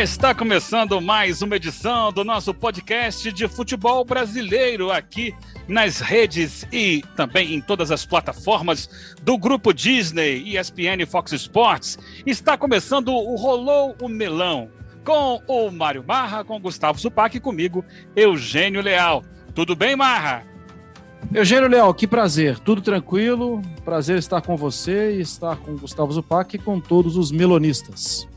Está começando mais uma edição do nosso podcast de futebol brasileiro aqui nas redes e também em todas as plataformas do grupo Disney, ESPN e Fox Sports. Está começando o Rolou o Melão com o Mário Marra, com Gustavo Supac e comigo, Eugênio Leal. Tudo bem, Marra? Eugênio Leal, que prazer, tudo tranquilo, prazer estar com você e estar com Gustavo Zupac e com todos os melonistas.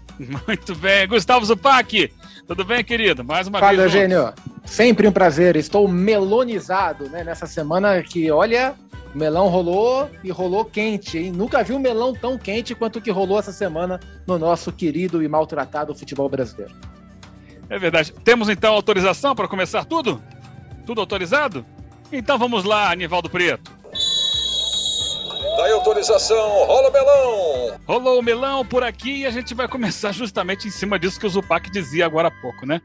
Muito bem. Gustavo Zupac, tudo bem, querido? Mais uma Fala, vez. Eugênio. Sempre um prazer. Estou melonizado né, nessa semana que, olha, o melão rolou e rolou quente, hein? Nunca vi um melão tão quente quanto o que rolou essa semana no nosso querido e maltratado futebol brasileiro. É verdade. Temos então autorização para começar tudo? Tudo autorizado? Então vamos lá, Anivaldo Preto. Daí autorização, rola o melão! Rolou o melão por aqui e a gente vai começar justamente em cima disso que o Zupac dizia agora há pouco, né?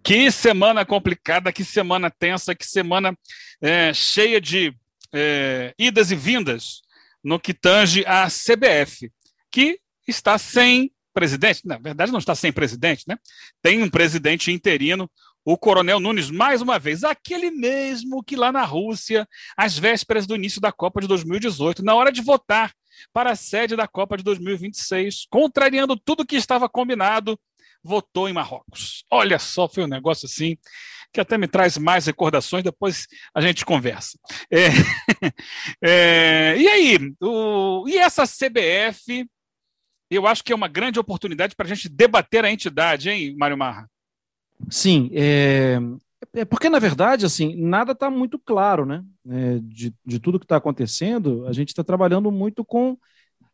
Que semana complicada, que semana tensa, que semana é, cheia de é, idas e vindas no que tange a CBF, que está sem presidente. Na verdade, não está sem presidente, né? Tem um presidente interino, o Coronel Nunes, mais uma vez, aquele mesmo que lá na Rússia, às vésperas do início da Copa de 2018, na hora de votar para a sede da Copa de 2026, contrariando tudo que estava combinado, votou em Marrocos. Olha só, foi um negócio assim que até me traz mais recordações, depois a gente conversa. É, é, e aí, o, e essa CBF, eu acho que é uma grande oportunidade para a gente debater a entidade, hein, Mário Marra? Sim, é, é porque na verdade assim nada está muito claro, né? É, de, de tudo que está acontecendo, a gente está trabalhando muito com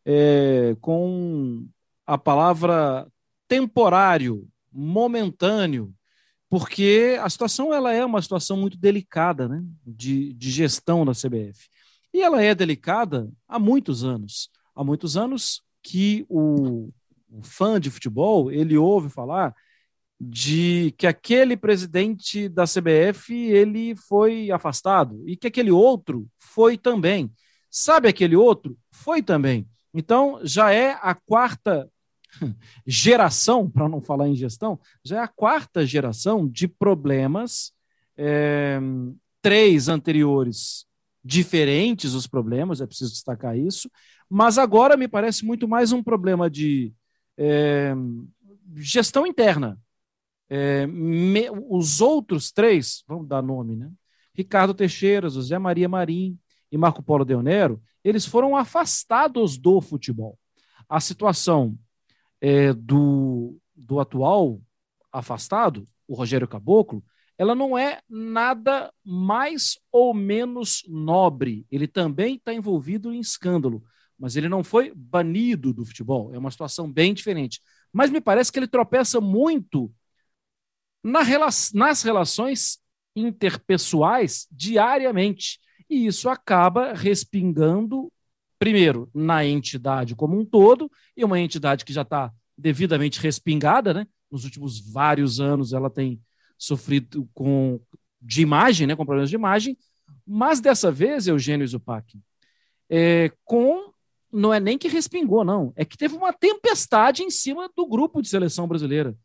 é, com a palavra temporário, momentâneo, porque a situação ela é uma situação muito delicada, né? De, de gestão da CBF e ela é delicada há muitos anos, há muitos anos que o, o fã de futebol ele ouve falar de que aquele presidente da CBF ele foi afastado e que aquele outro foi também. Sabe aquele outro? Foi também. Então já é a quarta geração, para não falar em gestão, já é a quarta geração de problemas. É, três anteriores diferentes os problemas, é preciso destacar isso, mas agora me parece muito mais um problema de é, gestão interna é, me, os outros três, vamos dar nome, né? Ricardo Teixeira, José Maria Marim e Marco Polo Deonero, eles foram afastados do futebol. A situação é, do, do atual afastado, o Rogério Caboclo, ela não é nada mais ou menos nobre. Ele também está envolvido em escândalo, mas ele não foi banido do futebol. É uma situação bem diferente. Mas me parece que ele tropeça muito na rela nas relações interpessoais diariamente. E isso acaba respingando, primeiro, na entidade como um todo, e uma entidade que já está devidamente respingada, né? Nos últimos vários anos ela tem sofrido com de imagem, né? Com problemas de imagem, mas dessa vez, Eugênio Zupac, é, com não é nem que respingou, não, é que teve uma tempestade em cima do grupo de seleção brasileira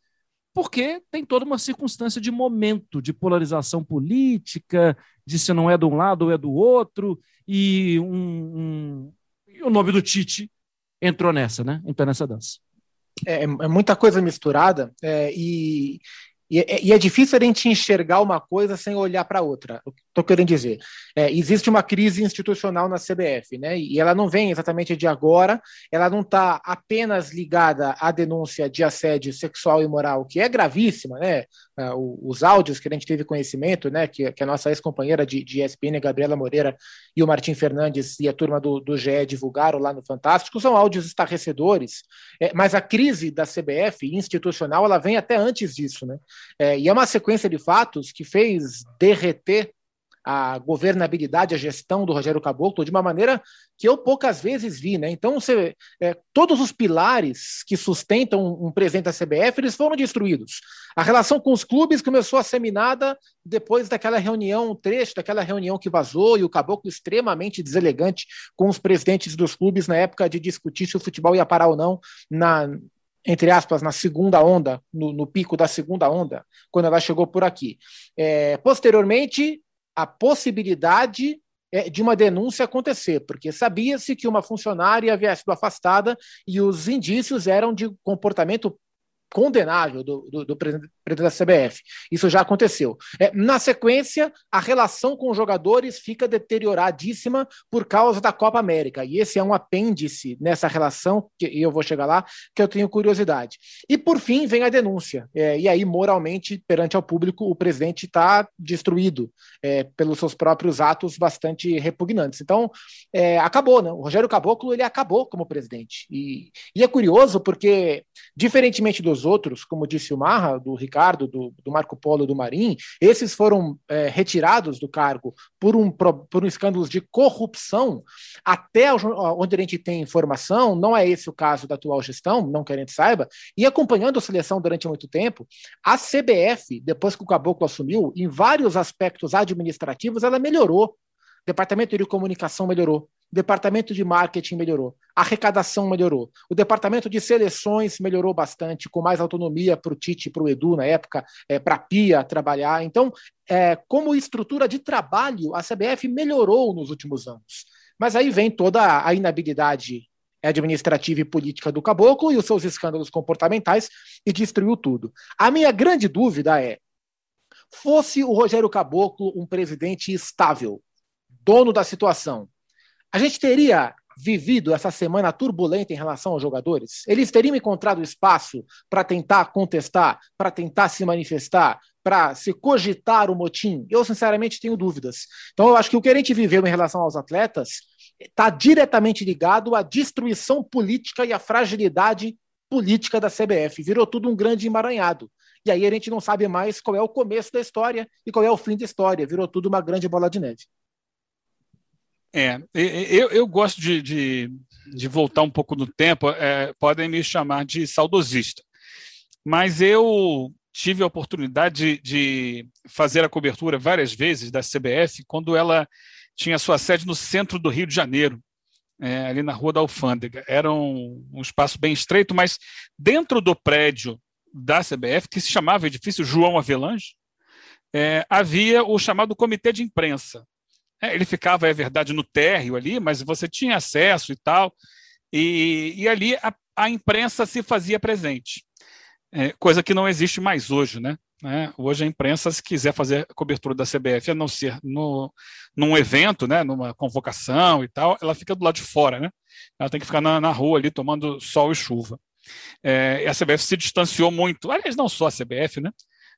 porque tem toda uma circunstância de momento, de polarização política, de se não é de um lado ou é do outro, e, um, um, e o nome do Tite entrou nessa, né? Entrou nessa dança. É, é muita coisa misturada, é, e, e, é, e, é difícil a gente enxergar uma coisa sem olhar para outra. Estou querendo dizer, é, existe uma crise institucional na CBF, né? E ela não vem exatamente de agora. Ela não está apenas ligada à denúncia de assédio sexual e moral, que é gravíssima, né? É, os áudios que a gente teve conhecimento, né? Que, que a nossa ex-companheira de, de ESPN, Gabriela Moreira, e o Martim Fernandes e a turma do, do GE divulgaram lá no Fantástico, são áudios estarrecedores. É, mas a crise da CBF institucional, ela vem até antes disso, né? É, e é uma sequência de fatos que fez derreter a governabilidade, a gestão do Rogério Caboclo de uma maneira que eu poucas vezes vi, né? Então, você, é, todos os pilares que sustentam um, presidente da CBF, eles foram destruídos. A relação com os clubes começou a ser minada depois daquela reunião, um trecho daquela reunião que vazou e o Caboclo extremamente deselegante com os presidentes dos clubes na época de discutir se o futebol ia parar ou não na, entre aspas, na segunda onda, no, no pico da segunda onda, quando ela chegou por aqui. É, posteriormente, a possibilidade é, de uma denúncia acontecer, porque sabia-se que uma funcionária havia sido afastada e os indícios eram de comportamento condenável do, do, do, presidente da CBF. Isso já aconteceu. É, na sequência, a relação com os jogadores fica deterioradíssima por causa da Copa América. E esse é um apêndice nessa relação, que eu vou chegar lá, que eu tenho curiosidade. E por fim vem a denúncia. É, e aí, moralmente, perante ao público, o presidente está destruído é, pelos seus próprios atos bastante repugnantes. Então, é, acabou, né? O Rogério Caboclo ele acabou como presidente. E, e é curioso porque, diferentemente dos outros, como disse o Marra, do Ricardo, do, do Marco Polo, do Marim, esses foram é, retirados do cargo por um, por um escândalo de corrupção, até onde a gente tem informação, não é esse o caso da atual gestão, não que a gente saiba, e acompanhando a seleção durante muito tempo, a CBF, depois que o Caboclo assumiu, em vários aspectos administrativos, ela melhorou. Departamento de comunicação melhorou, o departamento de marketing melhorou, a arrecadação melhorou, o departamento de seleções melhorou bastante, com mais autonomia para o Tite para o Edu na época, é, para a Pia trabalhar. Então, é, como estrutura de trabalho, a CBF melhorou nos últimos anos. Mas aí vem toda a inabilidade administrativa e política do caboclo e os seus escândalos comportamentais e destruiu tudo. A minha grande dúvida é: fosse o Rogério Caboclo um presidente estável, dono da situação, a gente teria vivido essa semana turbulenta em relação aos jogadores? Eles teriam encontrado espaço para tentar contestar, para tentar se manifestar, para se cogitar o motim? Eu, sinceramente, tenho dúvidas. Então, eu acho que o que a gente viveu em relação aos atletas está diretamente ligado à destruição política e à fragilidade política da CBF. Virou tudo um grande emaranhado. E aí a gente não sabe mais qual é o começo da história e qual é o fim da história. Virou tudo uma grande bola de neve. É, eu, eu gosto de, de, de, voltar um pouco no tempo, é, podem me chamar de saudosista, mas eu tive a oportunidade de, de, fazer a cobertura várias vezes da CBF quando ela tinha sua sede no centro do Rio de Janeiro, é, ali na Rua da Alfândega. Era um, um espaço bem estreito, mas dentro do prédio da CBF, que se chamava Edifício João Avelange, é, havia o chamado Comitê de Imprensa, é, ele ficava, é verdade, no térreo ali, mas você tinha acesso e tal. E, e ali a, a, imprensa se fazia presente, é, coisa que não existe mais hoje, né? É, hoje a imprensa, se quiser fazer a cobertura da CBF, a não ser no, num evento, né, numa convocação e tal, ela fica do lado de fora, né? Ela tem que ficar na, na rua ali tomando sol e chuva. É, a CBF se distanciou muito, aliás, não só a CBF, né?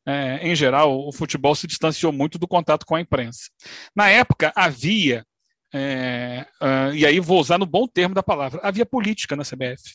É, em geral, o futebol se distanciou muito do contato com a imprensa. Na época, havia, é, uh, e aí vou usar no bom termo da palavra, havia política na CBF.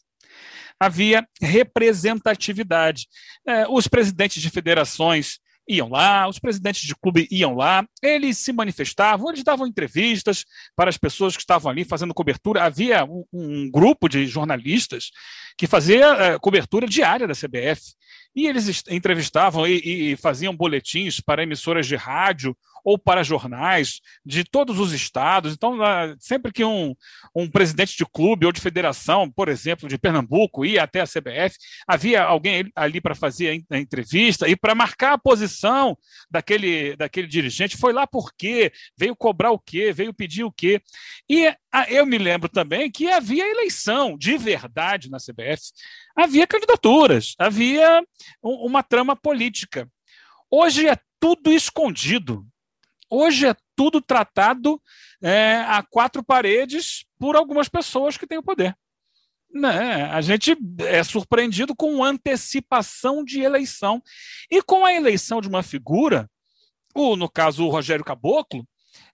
Havia representatividade. É, os presidentes de federações iam lá, os presidentes de clube iam lá, eles se manifestavam, eles davam entrevistas para as pessoas que estavam ali fazendo cobertura. Havia um, um grupo de jornalistas que fazia uh, cobertura diária da CBF. E eles entrevistavam e, e, faziam boletins para emissoras de rádio ou para jornais de todos os estados. Então, sempre que um, um presidente de clube ou de federação, por exemplo, de Pernambuco, ia até a CBF, havia alguém ali para fazer a entrevista e para marcar a posição daquele, daquele dirigente. Foi lá por quê? Veio cobrar o quê? Veio pedir o quê? E eu me lembro também que havia eleição de verdade na CBF havia candidaturas, havia uma trama política. Hoje é tudo escondido. Hoje é tudo tratado é, a quatro paredes por algumas pessoas que têm o poder. Né? A gente é surpreendido com antecipação de eleição. E com a eleição de uma figura, o, no caso o Rogério Caboclo,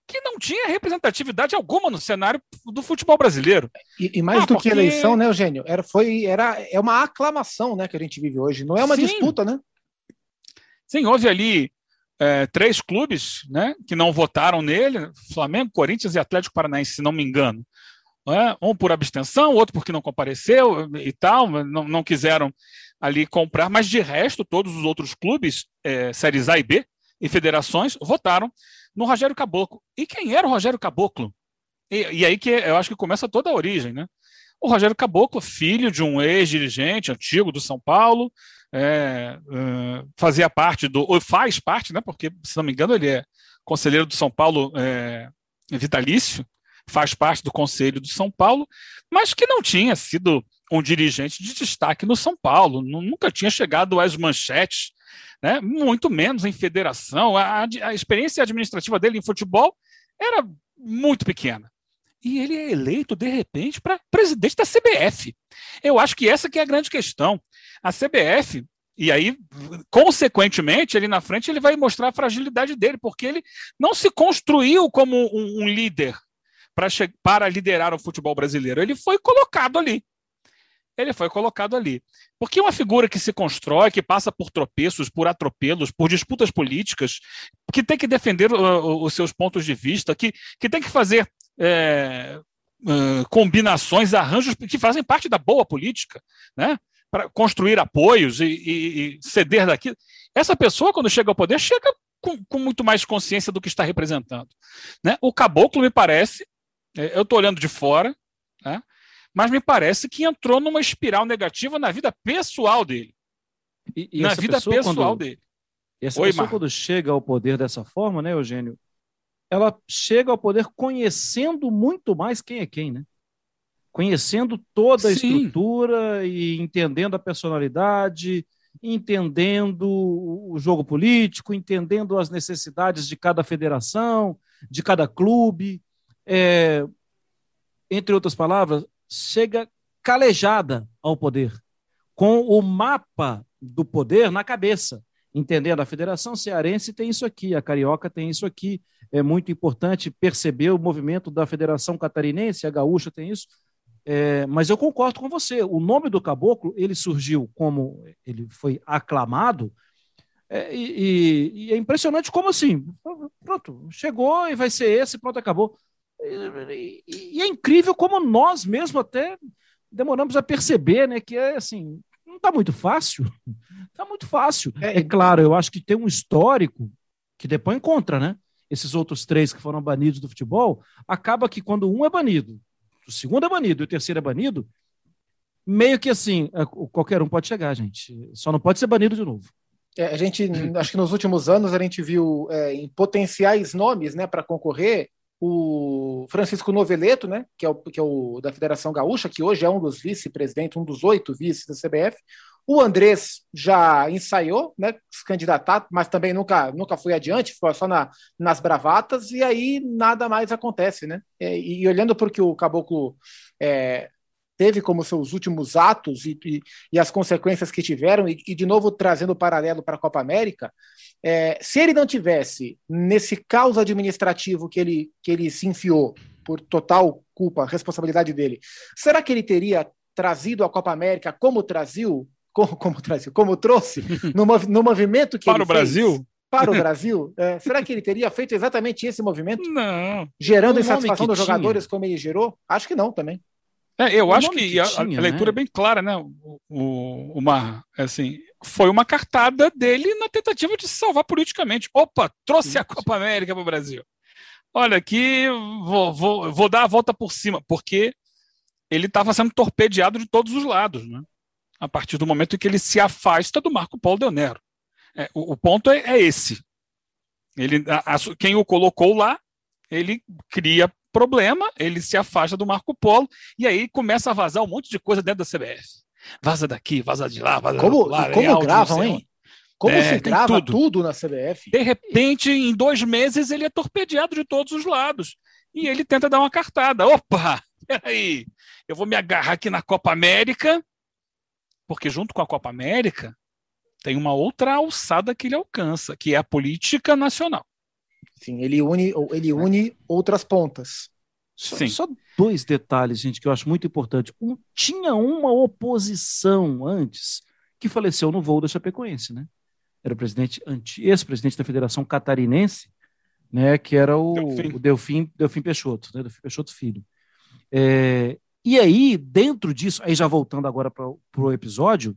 que não tinha representatividade alguma no cenário do futebol brasileiro. E, e mais ah, do porque... que eleição, né, Eugênio? Era, foi, era, é uma aclamação né, que a gente vive hoje, não é uma Sim. disputa, né? Sim, houve ali é, três clubes né, que não votaram nele: Flamengo, Corinthians e Atlético Paranaense, se não me engano. É? Um por abstenção, outro porque não compareceu e tal, não, não quiseram ali comprar, mas de resto, todos os outros clubes, é, séries A e B e federações, votaram no Rogério Caboclo. E quem era o Rogério Caboclo? E, e, aí que eu acho que começa toda a origem, né? O Rogério Caboclo, filho de um ex-dirigente antigo do São Paulo, é, uh, fazia parte do, ou faz parte, né? Porque, se não me engano, ele é conselheiro do São Paulo é, vitalício, faz parte do conselho do São Paulo, mas que não tinha sido um dirigente de destaque no São Paulo, nunca tinha chegado às manchetes, né? muito menos em federação. A, a experiência administrativa dele em futebol era muito pequena. E ele é eleito, de repente, para presidente da CBF. Eu acho que essa que é a grande questão. A CBF, e aí, consequentemente, ali na frente, ele vai mostrar a fragilidade dele, porque ele não se construiu como um, um líder para liderar o futebol brasileiro. Ele foi colocado ali ele foi colocado ali. Porque uma figura que se constrói, que passa por tropeços, por atropelos, por disputas políticas, que tem que defender uh, os seus pontos de vista, que, que tem que fazer é, uh, combinações, arranjos que fazem parte da boa política, né? para construir apoios e, e, e, ceder daquilo. Essa pessoa, quando chega ao poder, chega com, com muito mais consciência do que está representando. Né? O caboclo, me parece, é, eu estou olhando de fora, né? mas me parece que entrou numa espiral negativa na vida pessoal dele. E, e na vida pessoal quando, dele. E essa Oi, pessoa, Mar. quando chega ao poder dessa forma, né, Eugênio? Ela chega ao poder conhecendo muito mais quem é quem, né? Conhecendo toda a Sim. estrutura e entendendo a personalidade, entendendo o jogo político, entendendo as necessidades de cada federação, de cada clube. É, entre outras palavras, chega calejada ao poder, com o mapa do poder na cabeça, entendendo a Federação Cearense tem isso aqui, a Carioca tem isso aqui. É muito importante perceber o movimento da Federação Catarinense, a Gaúcha tem isso. É, mas eu concordo com você. O nome do caboclo ele surgiu como ele foi aclamado é, e, e, é impressionante como assim, pronto, chegou e vai ser esse, pronto, acabou. E, e, é incrível como nós mesmo até demoramos a perceber, né, que é assim, não está muito fácil. Está muito fácil. É, é, claro, eu acho que tem um histórico que depois encontra, né? Esses outros três que foram banidos do futebol, acaba que quando um é banido, o segundo é banido e o terceiro é banido, meio que assim, é, qualquer um pode chegar, gente. Só não pode ser banido de novo. É, a gente, acho que nos últimos anos a gente viu é, em potenciais nomes, né, para concorrer, o Francisco Noveleto, né, que é o, que é o da Federação Gaúcha, que hoje é um dos vice-presidentes, um dos oito vices da CBF. O Andrés já ensaiou, né, se candidatar, mas também nunca, nunca foi adiante, foi só na, nas bravatas, e aí nada mais acontece, né? É, e, e olhando para o que o Caboclo é, teve como seus últimos atos e, e, e as consequências que tiveram, e, e de novo trazendo o paralelo para a Copa América, é, se ele não tivesse nesse caos administrativo que ele, que ele se enfiou por total culpa, responsabilidade dele, será que ele teria trazido a Copa América como traziu, como, como traziu, como trouxe no, no movimento que para o Brasil? para o Brasil, é, será que ele teria feito exatamente esse movimento? Não. Gerando insatisfação dos jogadores como ele gerou? Acho que não também. É, eu o acho que, que a, tinha, a, leitura né? é bem clara, né? O, o, uma, assim, foi uma cartada dele na tentativa de se salvar politicamente. Opa, trouxe a Copa América para o Brasil. Olha, aqui vou, vou, vou dar a volta por cima, porque ele estava sendo torpedeado de todos os lados, né? A partir do momento em que ele se afasta do Marco Polo Del Nero. É, o, o, ponto é, é esse. Ele, a, a, quem o colocou lá, ele cria problema, ele se afasta do Marco Polo e aí começa a vazar um monte de coisa dentro da CBF. Vaza daqui, vaza de lá, vaza como, lá. Como é gravam, hein? Como é, se grava tudo. tudo na CBF? De repente, em dois meses, ele é torpedeado de todos os lados. E ele tenta dar uma cartada. Opa, peraí, eu vou me agarrar aqui na Copa América, porque junto com a Copa América tem uma outra alçada que ele alcança, que é a política nacional. Sim, ele une, ele une outras pontas. Só, só, dois detalhes, gente, que eu acho muito importante. Um, tinha uma oposição antes que faleceu no voo da Chapecoense, né? Era o presidente, ex-presidente da Federação Catarinense, né? Que era o Delfim, o Delfim, Delfim Peixoto, né? Delfim Peixoto Filho. É, e aí, dentro disso, aí já voltando agora para o episódio,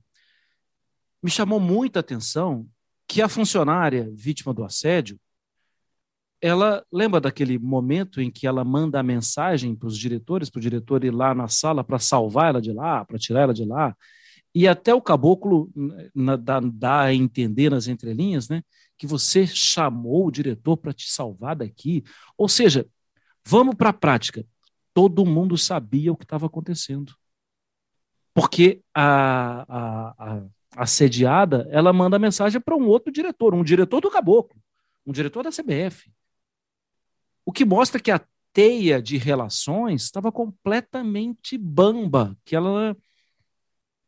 me chamou muita atenção que a funcionária vítima do assédio ela lembra daquele momento em que ela manda a mensagem para os diretores, para o diretor ir lá na sala para salvar ela de lá, para tirar ela de lá, e até o caboclo na, dá, dá a entender nas entrelinhas, né, que você chamou o diretor para te salvar daqui. Ou seja, vamos para a prática. Todo mundo sabia o que estava acontecendo, porque a, a, a assediada ela manda a mensagem para um outro diretor, um diretor do caboclo, um diretor da CBF. O que mostra que a teia de relações estava completamente bamba, que ela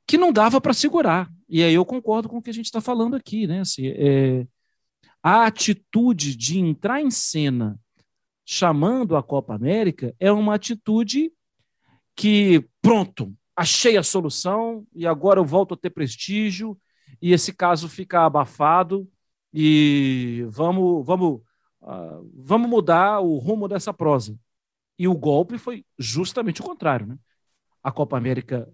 que não dava para segurar. E aí eu concordo com o que a gente está falando aqui, né? Assim, é, a atitude de entrar em cena chamando a Copa América é uma atitude que, pronto, achei a solução e agora eu volto a ter prestígio e esse caso fica abafado e vamos, vamos uh, vamos mudar o rumo dessa prosa. E o golpe foi justamente o contrário. Né? A Copa América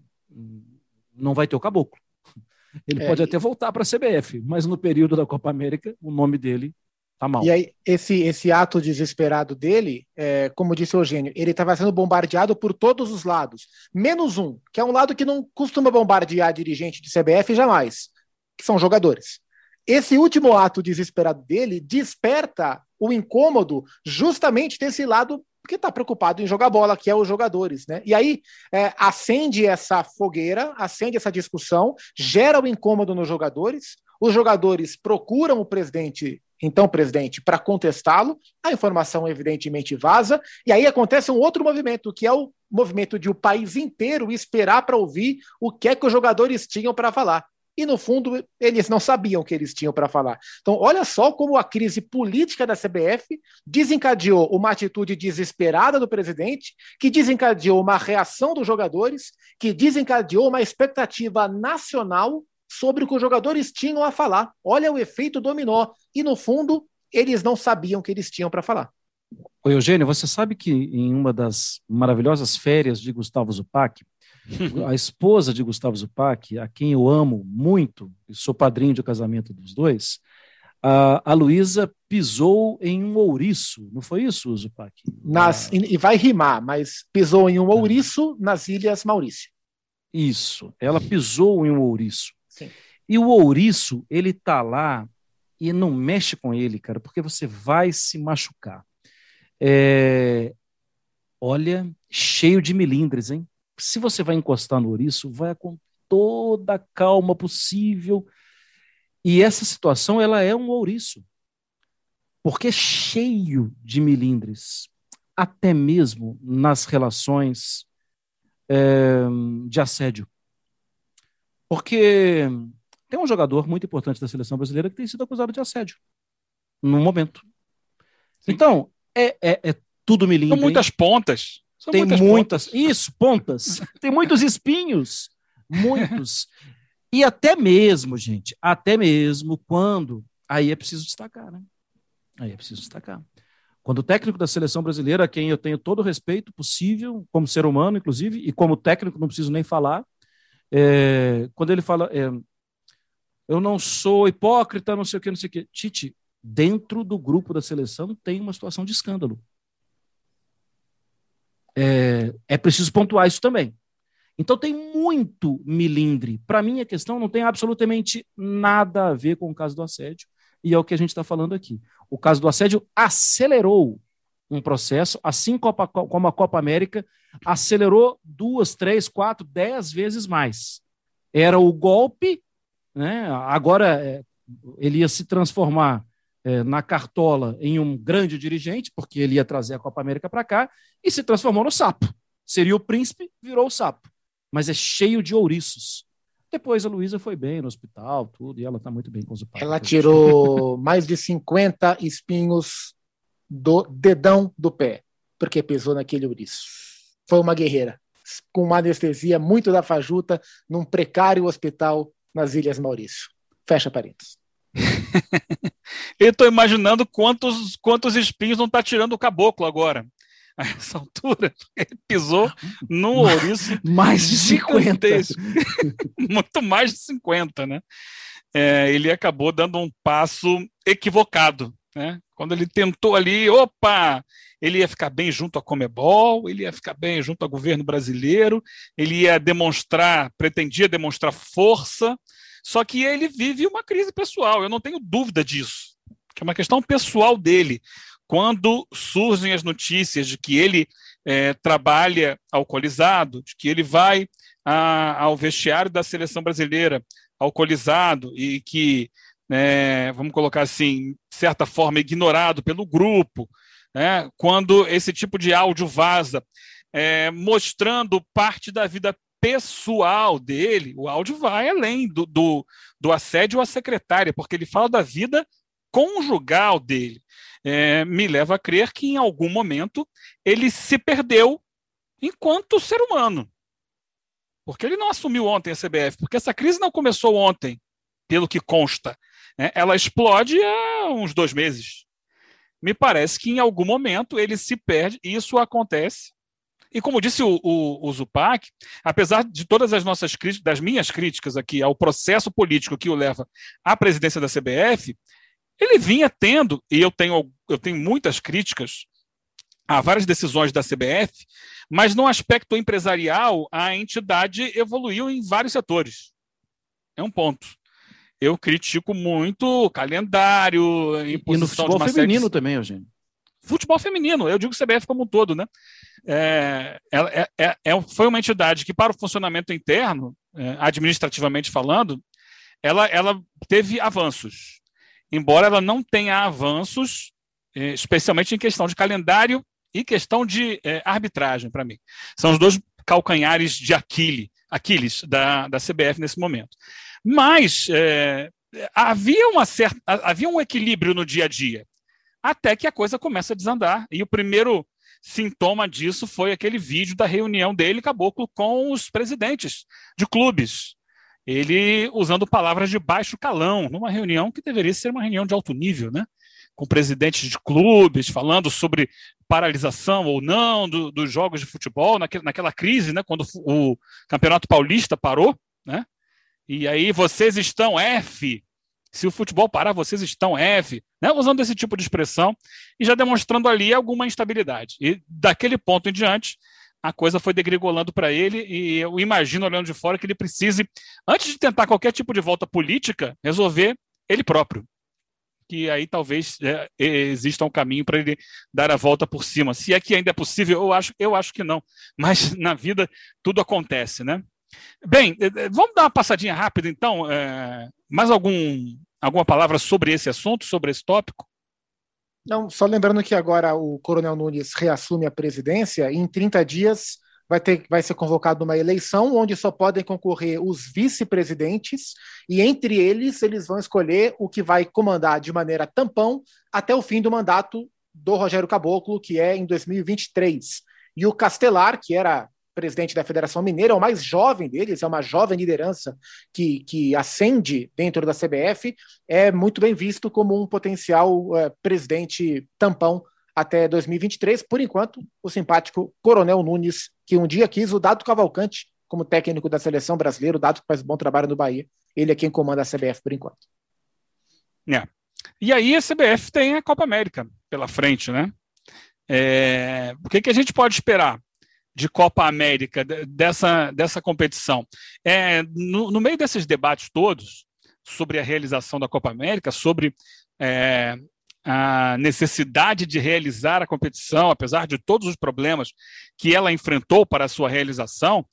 não vai ter o caboclo. Ele é, pode até voltar para a CBF, mas no período da Copa América, o nome dele tá mal. E aí, esse, esse ato desesperado dele, é, como disse o Eugênio, ele estava sendo bombardeado por todos os lados, menos um, que é um lado que não costuma bombardear dirigente de CBF jamais, que são jogadores. Esse último ato desesperado dele desperta o incômodo justamente desse lado que está preocupado em jogar bola, que é os jogadores, né? E aí é, acende essa fogueira, acende essa discussão, gera o incômodo nos jogadores. Os jogadores procuram o presidente, então presidente, para contestá-lo. A informação evidentemente vaza. E aí acontece um outro movimento, que é o movimento de o país inteiro esperar para ouvir o que é que os jogadores tinham para falar e no fundo eles não sabiam o que eles tinham para falar. Então, olha só como a crise política da CBF desencadeou uma atitude desesperada do presidente, que desencadeou uma reação dos jogadores, que desencadeou uma expectativa nacional sobre o que os jogadores tinham a falar. Olha o efeito dominó. E no fundo, eles não sabiam o que eles tinham para falar. Oi, Eugênio, você sabe que em uma das maravilhosas férias de Gustavo Zupac, a esposa de Gustavo Zupac, a quem eu amo muito, e sou padrinho de casamento dos dois, a, a Luísa pisou em um ouriço, não foi isso, Zupac? Nas, e vai rimar, mas pisou em um ouriço nas Ilhas Maurício. Isso, ela pisou em um ouriço. Sim. E o ouriço, ele tá lá e não mexe com ele, cara, porque você vai se machucar. É... Olha, cheio de milindres, hein? Se você vai encostar no ouriço, vai com toda a calma possível. E essa situação, ela é um ouriço. Porque é cheio de milindres, até mesmo nas relações é, de assédio. Porque tem um jogador muito importante da seleção brasileira que tem sido acusado de assédio, no momento. Sim. Então, é, é, é tudo milindre. São muitas pontas. São tem muitas, muitas pontas. isso, pontas. tem muitos espinhos, muitos. e até mesmo, gente, até mesmo quando aí é preciso destacar, né? Aí é preciso destacar. Quando o técnico da seleção brasileira, a quem eu tenho todo o respeito possível, como ser humano, inclusive, e como técnico, não preciso nem falar, é, quando ele fala, é, eu não sou hipócrita, não sei o que, não sei o que. Tite, dentro do grupo da seleção tem uma situação de escândalo é, é preciso pontuar isso também. Então tem muito milindre. Para mim, a questão não tem absolutamente nada a ver com o caso do assédio, e é o que a gente está falando aqui. O caso do assédio acelerou um processo, assim como a Copa América acelerou duas, três, quatro, dez vezes mais. Era o golpe, né? agora é, ele ia se transformar na cartola em um grande dirigente, porque ele ia trazer a Copa América para cá, e se transformou no sapo. Seria o príncipe, virou o sapo. Mas é cheio de ouriços. Depois a Luísa foi bem no hospital, tudo, e ela está muito bem com os pais. Ela tirou mais de 50 espinhos do dedão do pé, porque pisou naquele ouriço. Foi uma guerreira, com uma anestesia muito da fajuta, num precário hospital nas Ilhas Maurício. Fecha parênteses. Eu estou imaginando quantos, quantos espinhos não está tirando o caboclo agora. A essa altura, ele pisou no ouriço. mais de 50. Muito mais de 50, né? É, ele acabou dando um passo equivocado, né? Quando ele tentou ali, opa, ele ia ficar bem junto à Comebol, ele ia ficar bem junto ao governo brasileiro, ele ia demonstrar, pretendia demonstrar força, só que ele vive uma crise pessoal, eu não tenho dúvida disso, que é uma questão pessoal dele. Quando surgem as notícias de que ele é, trabalha alcoolizado, de que ele vai a, ao vestiário da seleção brasileira alcoolizado e que é, vamos colocar assim, de certa forma, ignorado pelo grupo, né, quando esse tipo de áudio vaza, é, mostrando parte da vida pessoal dele, o áudio vai além do, do, do, assédio à secretária, porque ele fala da vida conjugal dele. É, me leva a crer que em algum momento ele se perdeu enquanto ser humano. Porque ele não assumiu ontem a CBF, porque essa crise não começou ontem, pelo que consta. Né? Ela explode há uns dois meses. Me parece que em algum momento ele se perde, e isso acontece. E como disse o, o, o Zupac, apesar de todas as nossas críticas, das minhas críticas aqui ao processo político que o leva à presidência da CBF, ele vinha tendo, e eu tenho, eu tenho muitas críticas a várias decisões da CBF, mas no aspecto empresarial, a entidade evoluiu em vários setores. É um ponto eu critico muito o calendário, e no futebol feminino série... também, Eugênio. Futebol feminino, eu digo CBF como um todo, né? É, é, é, é, foi uma entidade que, para o funcionamento interno, é, administrativamente falando, ela, ela teve avanços. Embora ela não tenha avanços, é, especialmente em questão de calendário e questão de é, arbitragem, para mim. São os dois calcanhares de Aquiles, Aquiles da, da CBF nesse momento. Mas é, havia, uma certa, havia um equilíbrio no dia a dia, até que a coisa começa a desandar. E o primeiro sintoma disso foi aquele vídeo da reunião dele, Caboclo, com os presidentes de clubes. Ele usando palavras de baixo calão, numa reunião que deveria ser uma reunião de alto nível, né? com presidentes de clubes, falando sobre paralisação ou não do, dos jogos de futebol, naquele, naquela crise, né, quando o Campeonato Paulista parou, né? E aí vocês estão F. Se o futebol parar, vocês estão F, né? usando esse tipo de expressão e já demonstrando ali alguma instabilidade. E daquele ponto em diante, a coisa foi degringolando para ele e eu imagino, olhando de fora, que ele precise, antes de tentar qualquer tipo de volta política, resolver ele próprio. Que aí talvez é, exista um caminho para ele dar a volta por cima. Se é que ainda é possível, eu acho, eu acho que não. Mas na vida tudo acontece, né? Bem, eh, eh, vamos dar uma passadinha rápida, então. É, mais algum, alguma palavra sobre esse assunto, sobre esse tópico? Não, só lembrando que agora o Coronel Nunes reassume a presidência e em 30 dias vai, ter, vai ser convocada uma eleição onde só podem concorrer os vice-presidentes e entre eles eles vão escolher o que vai comandar de maneira tampão até o fim do mandato do Rogério Caboclo, que é em 2023. E o Castelar, que era presidente da Federação Mineira, é o mais jovem deles, é uma jovem liderança que, que ascende dentro da CBF, é muito bem visto como um potencial é, presidente tampão até 2023. Por enquanto, o simpático Coronel Nunes, que um dia quis o Dado Cavalcante como técnico da seleção brasileira, o Dado que faz bom trabalho no Bahia, ele é quem comanda a CBF por enquanto. É. E aí a CBF tem a Copa América pela frente, né? É, o que, que a gente pode esperar? De Copa América, dessa, dessa competição. É, no, no, meio desses debates todos sobre a realização da Copa América, sobre é, a necessidade de realizar a competição, apesar de todos os problemas que ela enfrentou para a sua realização,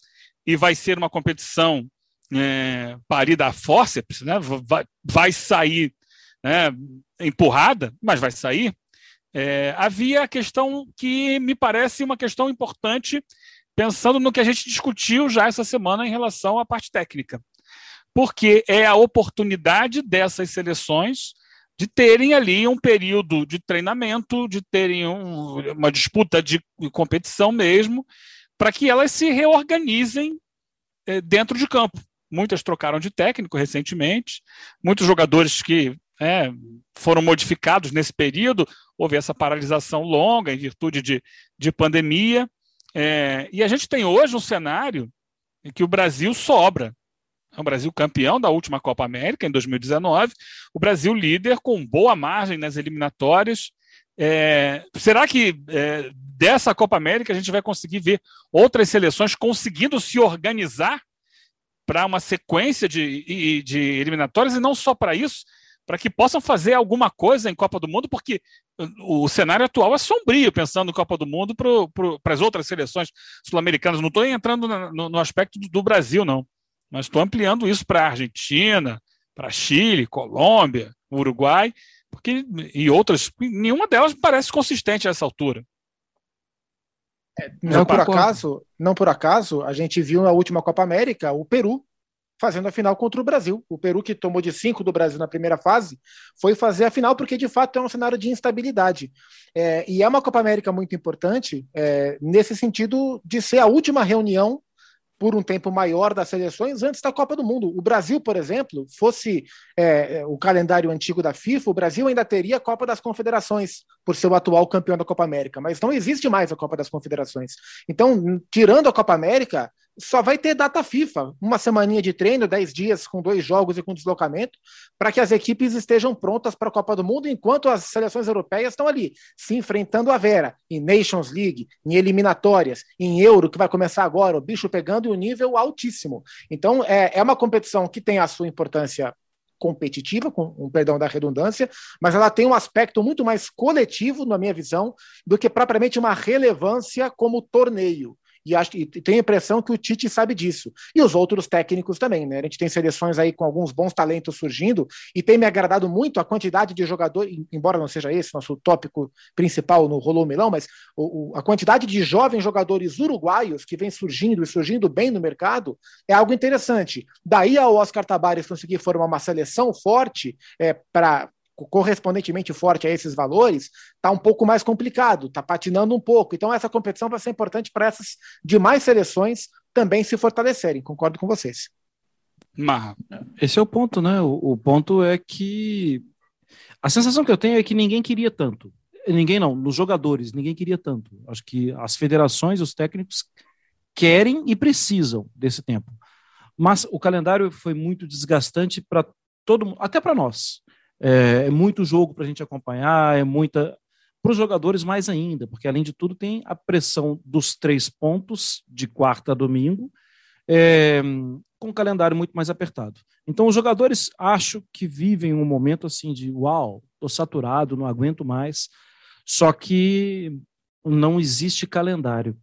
e vai ser uma competição é, parida a fórceps, né? vai, vai sair né, empurrada, mas vai sair. É, havia a questão que me parece uma questão importante, pensando no que a gente discutiu já essa semana em relação à parte técnica. Porque é a oportunidade dessas seleções de terem ali um período de treinamento, de terem um, uma disputa de competição mesmo, para que elas se reorganizem é, dentro de campo. Muitas trocaram de técnico recentemente, muitos jogadores que é, foram modificados nesse período, houve essa paralisação longa em virtude de, de pandemia. É, e a gente tem hoje um cenário em que o Brasil sobra. O Brasil campeão da última Copa América em 2019, o Brasil líder com boa margem nas eliminatórias. É, será que é, dessa Copa América a gente vai conseguir ver outras seleções conseguindo se organizar para uma sequência de, de eliminatórias e não só para isso, para que possam fazer alguma coisa em Copa do Mundo, porque o cenário atual é sombrio, pensando em Copa do Mundo para as outras seleções sul-americanas. Não estou entrando no, no, aspecto do, do, Brasil, não, mas estou ampliando isso para a Argentina, para Chile, Colômbia, Uruguai, porque e outras, nenhuma delas parece consistente a essa altura. É, não por acaso, não por acaso, a gente viu na última Copa América o Peru fazendo a final contra o Brasil. O Peru, que tomou de cinco do Brasil na primeira fase, foi fazer a final porque, de fato, é um cenário de instabilidade. É, e é uma Copa América muito importante é, nesse sentido de ser a última reunião por um tempo maior das seleções antes da Copa do Mundo. O Brasil, por exemplo, fosse é, é, o calendário antigo da FIFA, o Brasil ainda teria a Copa das Confederações, por ser o atual campeão da Copa América, mas não existe mais a Copa das Confederações. Então, tirando a Copa América, só vai ter data FIFA, uma semaninha de treino, 10 dias com dois jogos e com deslocamento, para que as equipes estejam prontas para a Copa do Mundo, enquanto as seleções europeias estão ali, se enfrentando a Vera, em Nations League, em eliminatórias, em Euro, que vai começar agora, o bicho pegando e o nível altíssimo. Então, é, é uma competição que tem a sua importância competitiva, com um perdão da redundância, mas ela tem um aspecto muito mais coletivo, na minha visão, do que propriamente uma relevância como torneio e, acho, e tenho a impressão que o Tite sabe disso. E os outros técnicos também, né? A gente tem seleções aí com alguns bons talentos surgindo e tem me agradado muito a quantidade de jogadores, embora não seja esse nosso tópico principal no Rolou Milão, mas o, o, a quantidade de jovens jogadores uruguaios que vem surgindo e surgindo bem no mercado é algo interessante. Daí ao Oscar Tabares conseguir formar uma seleção forte é, para correspondentemente forte a esses valores, está um pouco mais complicado, está patinando um pouco. Então, essa competição vai ser importante para essas demais seleções também se fortalecerem. Concordo com vocês. Marra. Esse é o ponto, né? O, o, ponto é que a sensação que eu tenho é que ninguém queria tanto. Ninguém não, nos jogadores, ninguém queria tanto. Acho que as federações, os técnicos querem e precisam desse tempo. Mas o calendário foi muito desgastante para todo mundo, até para nós. É, é muito jogo para a gente acompanhar, é muita. Para os jogadores, mais ainda, porque além de tudo, tem a pressão dos três pontos de quarta a domingo, é, com um calendário muito mais apertado. Então, os jogadores acho que vivem um momento assim de uau, estou saturado, não aguento mais. Só que não existe calendário,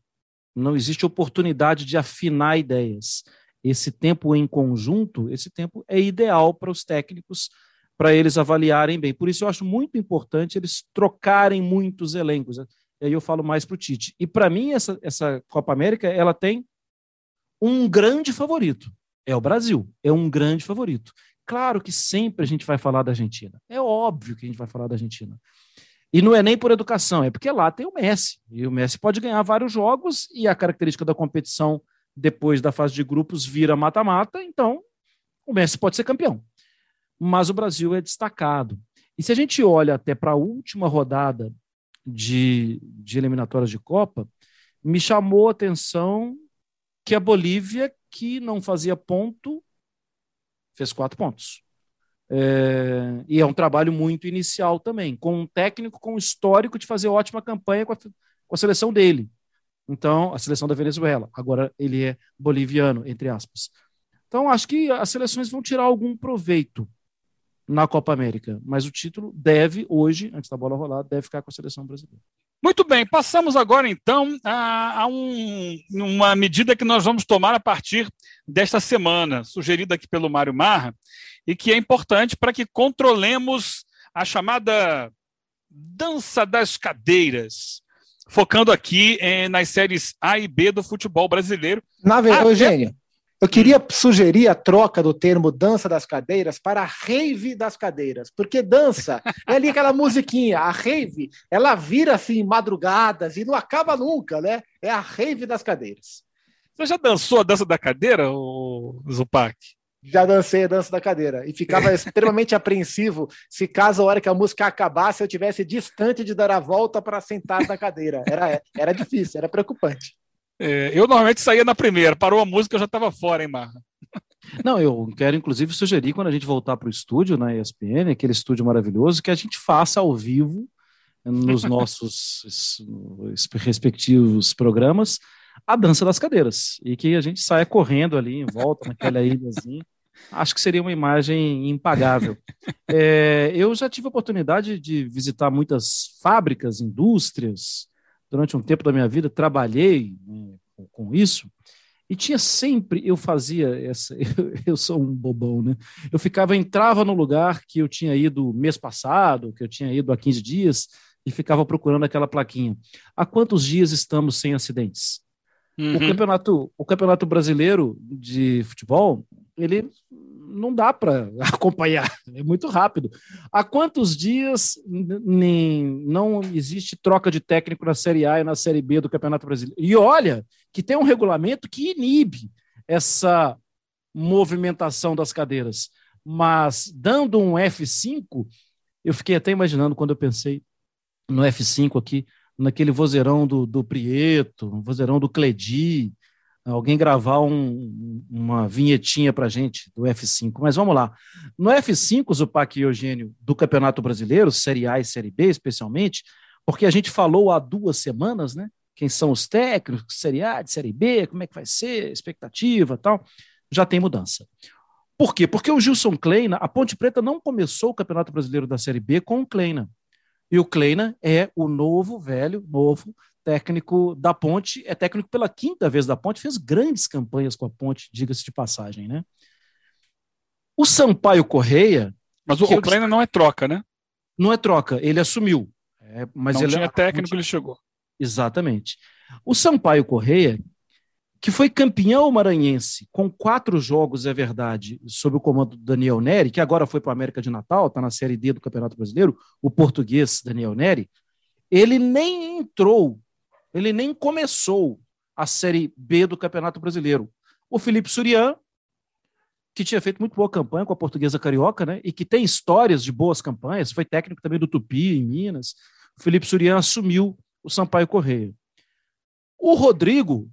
não existe oportunidade de afinar ideias. Esse tempo em conjunto, esse tempo é ideal para os técnicos para eles avaliarem bem. Por isso eu acho muito importante eles trocarem muitos elencos. E aí eu falo mais para o Tite. E para mim, essa, essa Copa América, ela tem um grande favorito. É o Brasil. É um grande favorito. Claro que sempre a gente vai falar da Argentina. É óbvio que a gente vai falar da Argentina. E não é nem por educação, é porque lá tem o Messi. E o Messi pode ganhar vários jogos e a característica da competição depois da fase de grupos vira mata-mata, então o Messi pode ser campeão mas o Brasil é destacado. E se a gente olha até para a última rodada de, de eliminatórias de Copa, me chamou a atenção que a Bolívia, que não fazia ponto, fez quatro pontos. É, e é um trabalho muito inicial também, com um técnico com histórico de fazer ótima campanha com a, com a seleção dele. Então, a seleção da Venezuela. Agora ele é boliviano, entre aspas. Então, acho que as seleções vão tirar algum proveito na Copa América. Mas o título deve, hoje, antes da bola rolar, deve ficar com a seleção brasileira. Muito bem, passamos agora então a, a um, uma medida que nós vamos tomar a partir desta semana, sugerida aqui pelo Mário Marra, e que é importante para que controlemos a chamada dança das cadeiras, focando aqui eh, nas séries A e B do futebol brasileiro. Na verdade, Eugênio, eu queria sugerir a troca do termo dança das cadeiras para rave das cadeiras, porque dança é ali aquela musiquinha, a rave, ela vira assim madrugadas e não acaba nunca, né? É a rave das cadeiras. Você já dançou a dança da cadeira, Zupac? Já dancei a dança da cadeira e ficava extremamente apreensivo se caso a hora que a música acabasse eu tivesse distante de dar a volta para sentar na cadeira. Era, era difícil, era preocupante. É, eu normalmente saía na primeira, parou a música, eu já estava fora, hein, Marra? Não, eu quero inclusive sugerir quando a gente voltar para o estúdio na ESPN, aquele estúdio maravilhoso, que a gente faça ao vivo nos nossos respectivos programas a dança das cadeiras e que a gente saia correndo ali em volta naquela ilhazinha. Acho que seria uma imagem impagável. É, eu já tive a oportunidade de visitar muitas fábricas, indústrias. Durante um tempo da minha vida, trabalhei né, com isso. E tinha sempre, eu fazia essa, eu, eu, sou um bobão, né? Eu ficava, entrava no lugar que eu tinha ido mês passado, que eu tinha ido há 15 dias, e ficava procurando aquela plaquinha. Há quantos dias estamos sem acidentes? Uhum. O, campeonato, o campeonato brasileiro de futebol, ele não dá para acompanhar, é muito rápido. Há quantos dias nem, não existe troca de técnico na Série A e na Série B do Campeonato Brasileiro? E olha que tem um regulamento que inibe essa movimentação das cadeiras. Mas dando um F5, eu fiquei até imaginando quando eu pensei no F5 aqui, naquele vozeirão do, do Prieto, vozeirão do Cledi, alguém gravar um, uma vinhetinha para gente do F5. Mas vamos lá. No F5, Zupac e Eugênio, do Campeonato Brasileiro, Série A e Série B especialmente, porque a gente falou há duas semanas, né? Quem são os técnicos, Série A, de Série B, como é que vai ser, expectativa tal, já tem mudança. Por quê? Porque o Gilson Kleina, a Ponte Preta não começou o Campeonato Brasileiro da Série B com o Kleina. E o Kleina é o novo, velho, novo técnico da Ponte, é técnico pela quinta vez da Ponte, fez grandes campanhas com a Ponte, diga-se de passagem, né? O Sampaio Correia. Mas o, o Kleina não é troca, né? Não é troca, ele assumiu. É, mas não ele tinha técnico, ele chegou. Exatamente. O Sampaio Correia, que foi campeão maranhense com quatro jogos, é verdade, sob o comando do Daniel Neri, que agora foi para a América de Natal, está na Série D do Campeonato Brasileiro, o português Daniel Neri, ele nem entrou, ele nem começou a Série B do Campeonato Brasileiro. O Felipe Surian, que tinha feito muito boa campanha com a Portuguesa Carioca, né, e que tem histórias de boas campanhas, foi técnico também do Tupi, em Minas, o Felipe Surian assumiu o Sampaio Correia. O Rodrigo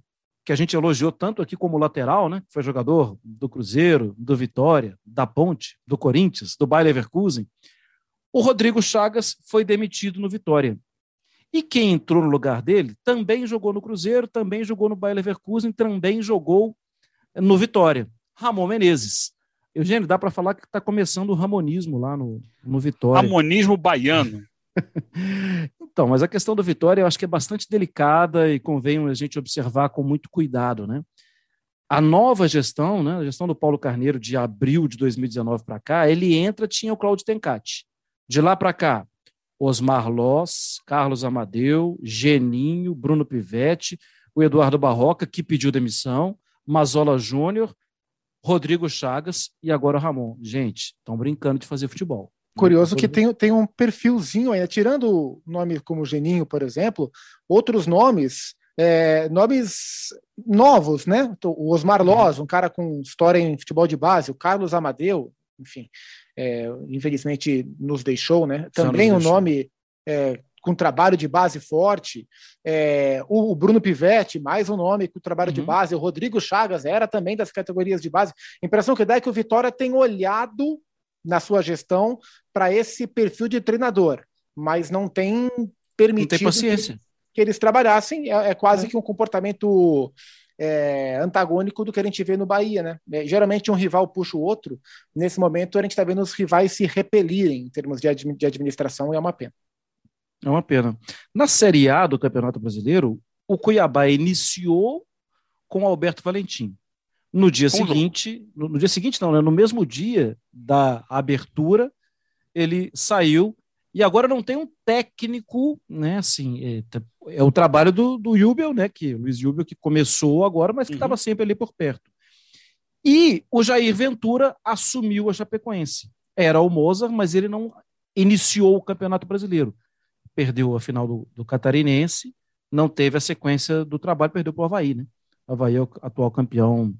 que a gente elogiou tanto aqui como lateral, né? Foi jogador do Cruzeiro, do Vitória, da Ponte, do Corinthians, do Bayer Leverkusen. O Rodrigo Chagas foi demitido no Vitória. E quem entrou no lugar dele também jogou no Cruzeiro, também jogou no Bayer Leverkusen, também jogou no Vitória. Ramon Menezes. Eugênio, dá para falar que está começando o ramonismo lá no, no Vitória. Ramonismo baiano. então, mas a questão do Vitória eu acho que é bastante delicada e convém a gente observar com muito cuidado, né? A nova gestão, né, a gestão do Paulo Carneiro de abril de 2019 para cá, ele entra, tinha o Claudio Tencati. De lá para cá, Osmar Loss, Carlos Amadeu, Geninho, Bruno Pivetti, o Eduardo Barroca, que pediu demissão, Mazola Júnior, Rodrigo Chagas e agora o Ramon. Gente, estão brincando de fazer futebol. Curioso que tem, tem um perfilzinho aí, tirando nome como Geninho, por exemplo, outros nomes, é, nomes novos, né? O Osmar Loz, um cara com história em futebol de base, o Carlos Amadeu, enfim, é, infelizmente nos deixou, né? Também um nome é, com trabalho de base forte. É, o, Bruno Pivetti, mais um nome com trabalho uhum. de base. O Rodrigo Chagas era também das categorias de base. A impressão que dá é que o Vitória tem olhado na sua gestão para esse perfil de treinador, mas não tem permitido não tem. Que, que eles trabalhassem. É, é quase é. que um comportamento é, antagônico do que a gente vê no Bahia, né? É, geralmente um rival puxa o outro. Nesse momento a gente está vendo os rivais se repelirem em termos de, admi de administração e é uma pena. É uma pena. Na Série A do Campeonato Brasileiro, o Cuiabá iniciou com Alberto Valentim. No dia seguinte, no, no, dia seguinte não, né? no mesmo dia da abertura, ele saiu e agora não tem um técnico, né? Assim, é, é o trabalho do, do Jubel, né? Que Luiz Jubel que começou agora, mas que estava uhum. sempre ali por perto. E o Jair Ventura assumiu a Chapecoense. Era o Mozart, mas ele não iniciou o Campeonato Brasileiro. Perdeu a final do, do Catarinense, não teve a sequência do trabalho, perdeu para o Havaí, né? O Havaí é o atual campeão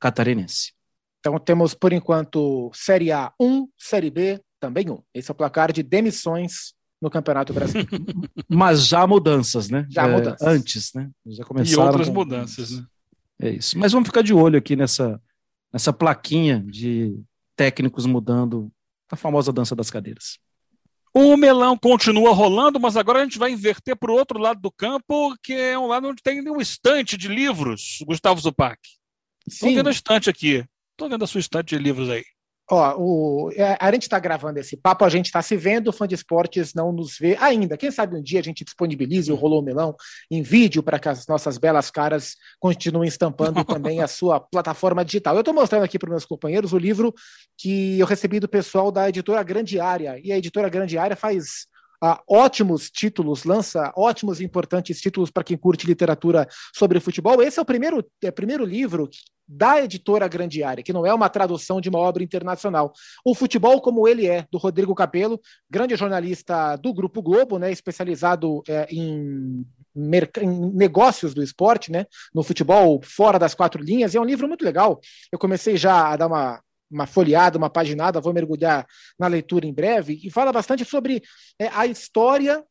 catarinense. Então temos, por enquanto, Série A 1, Série B também 1. Esse é o placar de demissões no Campeonato Brasileiro. Mas já mudanças, né? Já é, mudanças. Antes, né? Já começaram. E outras mudanças, né? É isso. Mas vamos ficar de olho aqui nessa, nessa plaquinha de técnicos mudando a famosa dança das cadeiras. O melão continua rolando, mas agora a gente vai inverter para o outro lado do campo, que é um lado onde tem um estante de livros, Gustavo Zupac. Estou vendo a estante aqui. Estou vendo a sua estante de livros aí. Ó, o, é, a gente está gravando esse papo, a gente está se vendo, o fã de esportes não nos vê ainda. Quem sabe um dia a gente disponibilize o Rolou Melão em vídeo para que as nossas belas caras continuem estampando também a sua plataforma digital. Eu estou mostrando aqui para meus companheiros o livro que eu recebi do pessoal da editora Grande Área. E a editora Grande Área faz Uh, ótimos títulos, lança ótimos e importantes títulos para quem curte literatura sobre futebol. Esse é o primeiro, é, primeiro livro da editora Grande Área, que não é uma tradução de uma obra internacional. O futebol como ele é, do Rodrigo Capello, grande jornalista do Grupo Globo, né, especializado é, em, em, negócios do esporte, né, no futebol fora das quatro linhas. E é um livro muito legal. Eu comecei já a dar uma uma folheada, uma paginada, vou mergulhar na leitura em breve, e fala bastante sobre é, a história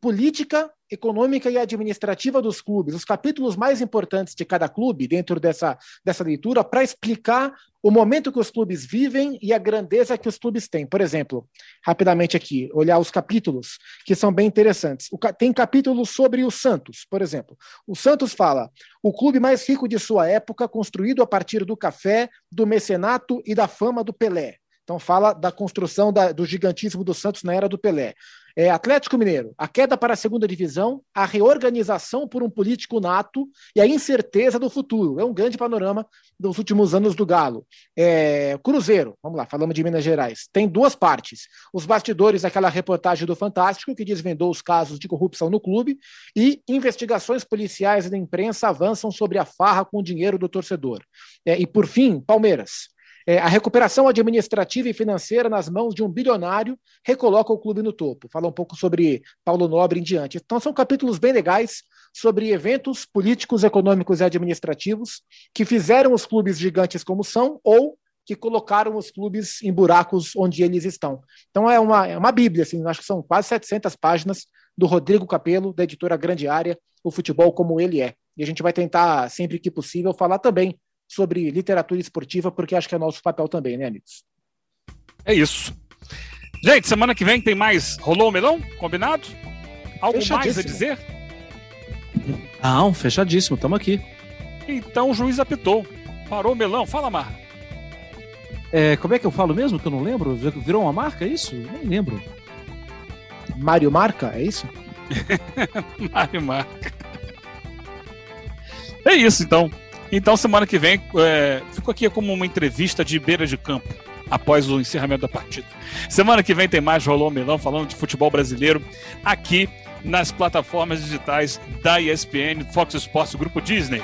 política, econômica e administrativa dos clubes, os capítulos mais importantes de cada clube dentro dessa, dessa leitura, para explicar o momento que os clubes vivem e a grandeza que os clubes têm. Por exemplo, rapidamente aqui, olhar os capítulos, que são bem interessantes. O, tem capítulos sobre o Santos, por exemplo. O Santos fala: o clube mais rico de sua época, construído a partir do café, do mecenato e da fama do Pelé. Então fala da construção da, do gigantismo do Santos na era do Pelé. É, Atlético Mineiro, a queda para a segunda divisão, a reorganização por um político nato e a incerteza do futuro. É um grande panorama dos últimos anos do Galo. É, Cruzeiro, vamos lá, falamos de Minas Gerais. Tem duas partes. Os bastidores, aquela reportagem do Fantástico, que desvendou os casos de corrupção no clube, e investigações policiais da imprensa avançam sobre a farra com o dinheiro do torcedor. É, e por fim, Palmeiras. É, a recuperação administrativa e financeira nas mãos de um bilionário recoloca o clube no topo. Fala um pouco sobre Paulo Nobre em diante. Então, são capítulos bem legais sobre eventos políticos, econômicos e administrativos que fizeram os clubes gigantes como são ou que colocaram os clubes em buracos onde eles estão. Então, é uma, é uma bíblia, assim, acho que são quase 700 páginas do Rodrigo Capello, da editora Grande Área, o futebol como ele é. E a gente vai tentar, sempre que possível, falar também sobre literatura esportiva, porque acho que é nosso papel também, né, amigos? É isso. Gente, semana que vem tem mais Rolou o Melão? Combinado? Algo mais a dizer? Não, fechadíssimo, estamos aqui. Então o juiz apitou. Parou o melão. Fala, Mar. É, como é que eu falo mesmo? Que eu não lembro? Virou uma marca é isso? Nem lembro. Mário Marca, é isso? Mário Marca. É isso, então. Então, semana que vem, é, fico aqui como uma entrevista de beira de campo, após o encerramento da partida. Semana que vem tem mais Rolou Milão falando de futebol brasileiro aqui nas plataformas digitais da ESPN, Fox Sports, Grupo Disney.